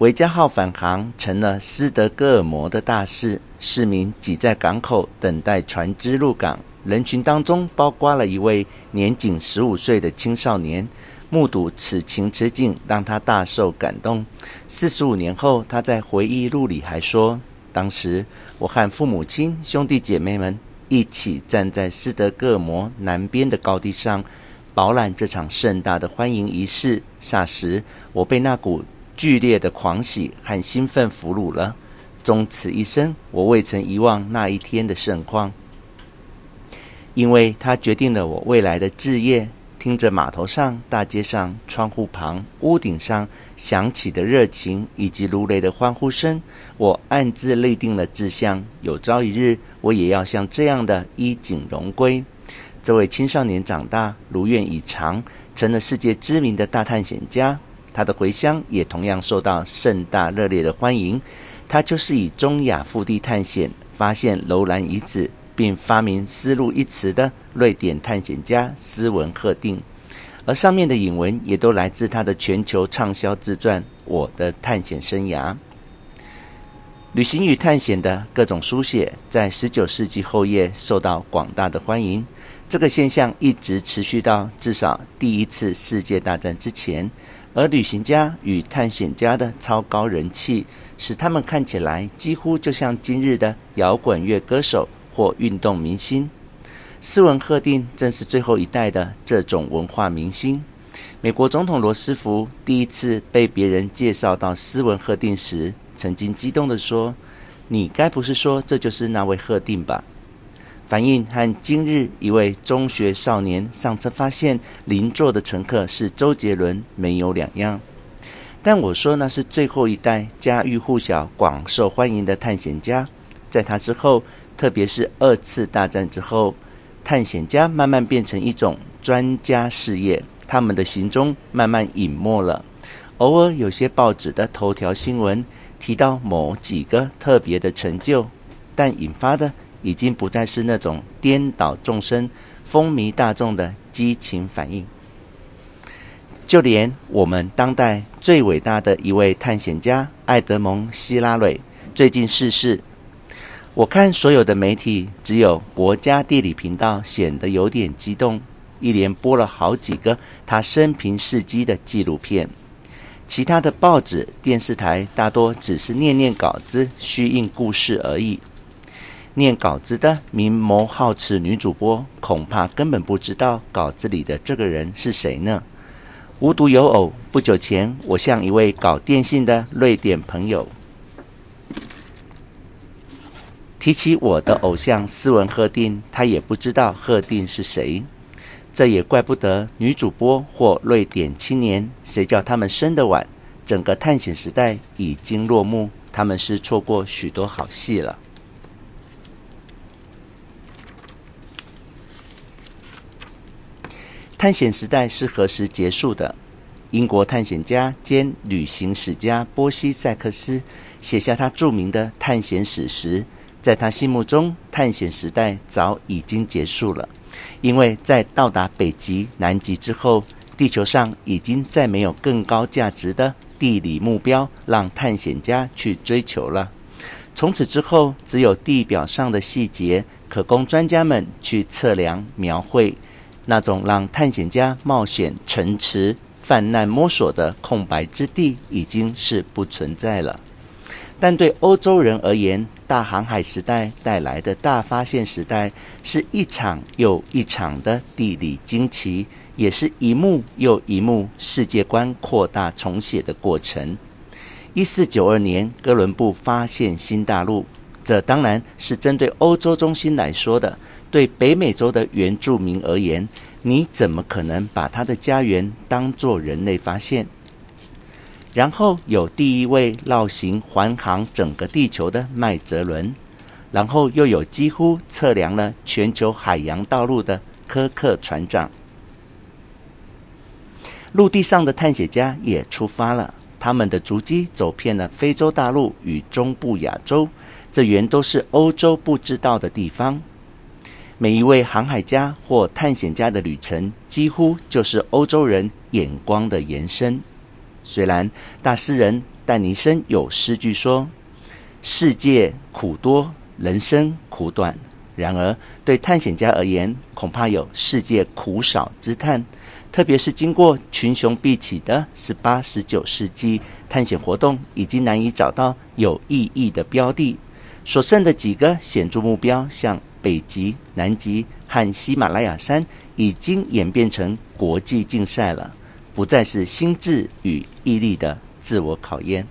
维加号返航成了斯德哥尔摩的大事，市民挤在港口等待船只入港，人群当中包括了一位年仅十五岁的青少年。目睹此情此景，让他大受感动。四十五年后，他在回忆录里还说：“当时我和父母亲、兄弟姐妹们一起站在斯德哥尔摩南边的高地上，饱览这场盛大的欢迎仪式。霎时，我被那股剧烈的狂喜和兴奋俘虏了。终此一生，我未曾遗忘那一天的盛况，因为它决定了我未来的志业。”听着码头上、大街上、窗户旁、屋顶上响起的热情以及如雷的欢呼声，我暗自立定了志向：有朝一日，我也要像这样的衣锦荣归。这位青少年长大，如愿以偿，成了世界知名的大探险家。他的回乡也同样受到盛大热烈的欢迎。他就是以中亚腹地探险发现楼兰遗址。并发明“丝路”一词的瑞典探险家斯文赫定，而上面的引文也都来自他的全球畅销自传《我的探险生涯》。旅行与探险的各种书写，在十九世纪后叶受到广大的欢迎。这个现象一直持续到至少第一次世界大战之前，而旅行家与探险家的超高人气，使他们看起来几乎就像今日的摇滚乐歌手。或运动明星，斯文赫定正是最后一代的这种文化明星。美国总统罗斯福第一次被别人介绍到斯文赫定时，曾经激动地说：“你该不是说这就是那位赫定吧？”反应和今日一位中学少年上车发现邻座的乘客是周杰伦没有两样。但我说那是最后一代家喻户晓、广受欢迎的探险家，在他之后。特别是二次大战之后，探险家慢慢变成一种专家事业，他们的行踪慢慢隐没了。偶尔有些报纸的头条新闻提到某几个特别的成就，但引发的已经不再是那种颠倒众生、风靡大众的激情反应。就连我们当代最伟大的一位探险家爱德蒙·希拉蕊最近逝世。我看所有的媒体，只有国家地理频道显得有点激动，一连播了好几个他生平事迹的纪录片。其他的报纸、电视台大多只是念念稿子，虚应故事而已。念稿子的明眸皓齿女主播，恐怕根本不知道稿子里的这个人是谁呢？无独有偶，不久前我向一位搞电信的瑞典朋友。提起我的偶像斯文赫定，他也不知道赫定是谁。这也怪不得女主播或瑞典青年，谁叫他们生得晚？整个探险时代已经落幕，他们是错过许多好戏了。探险时代是何时结束的？英国探险家兼旅行史家波西·塞克斯写下他著名的探险史时。在他心目中，探险时代早已经结束了，因为在到达北极、南极之后，地球上已经再没有更高价值的地理目标让探险家去追求了。从此之后，只有地表上的细节可供专家们去测量、描绘，那种让探险家冒险、沉池泛滥、摸索的空白之地已经是不存在了。但对欧洲人而言，大航海时代带来的大发现时代，是一场又一场的地理惊奇，也是一幕又一幕世界观扩大重写的过程。一四九二年，哥伦布发现新大陆，这当然是针对欧洲中心来说的。对北美洲的原住民而言，你怎么可能把他的家园当作人类发现？然后有第一位绕行环航整个地球的麦哲伦，然后又有几乎测量了全球海洋道路的柯克船长。陆地上的探险家也出发了，他们的足迹走遍了非洲大陆与中部亚洲，这原都是欧洲不知道的地方。每一位航海家或探险家的旅程，几乎就是欧洲人眼光的延伸。虽然大诗人但尼生有诗句说：“世界苦多，人生苦短。”然而，对探险家而言，恐怕有世界苦少之叹。特别是经过群雄毕起的十八、十九世纪，探险活动已经难以找到有意义的标的，所剩的几个显著目标，像北极、南极和喜马拉雅山，已经演变成国际竞赛了，不再是心智与毅力的自我考验。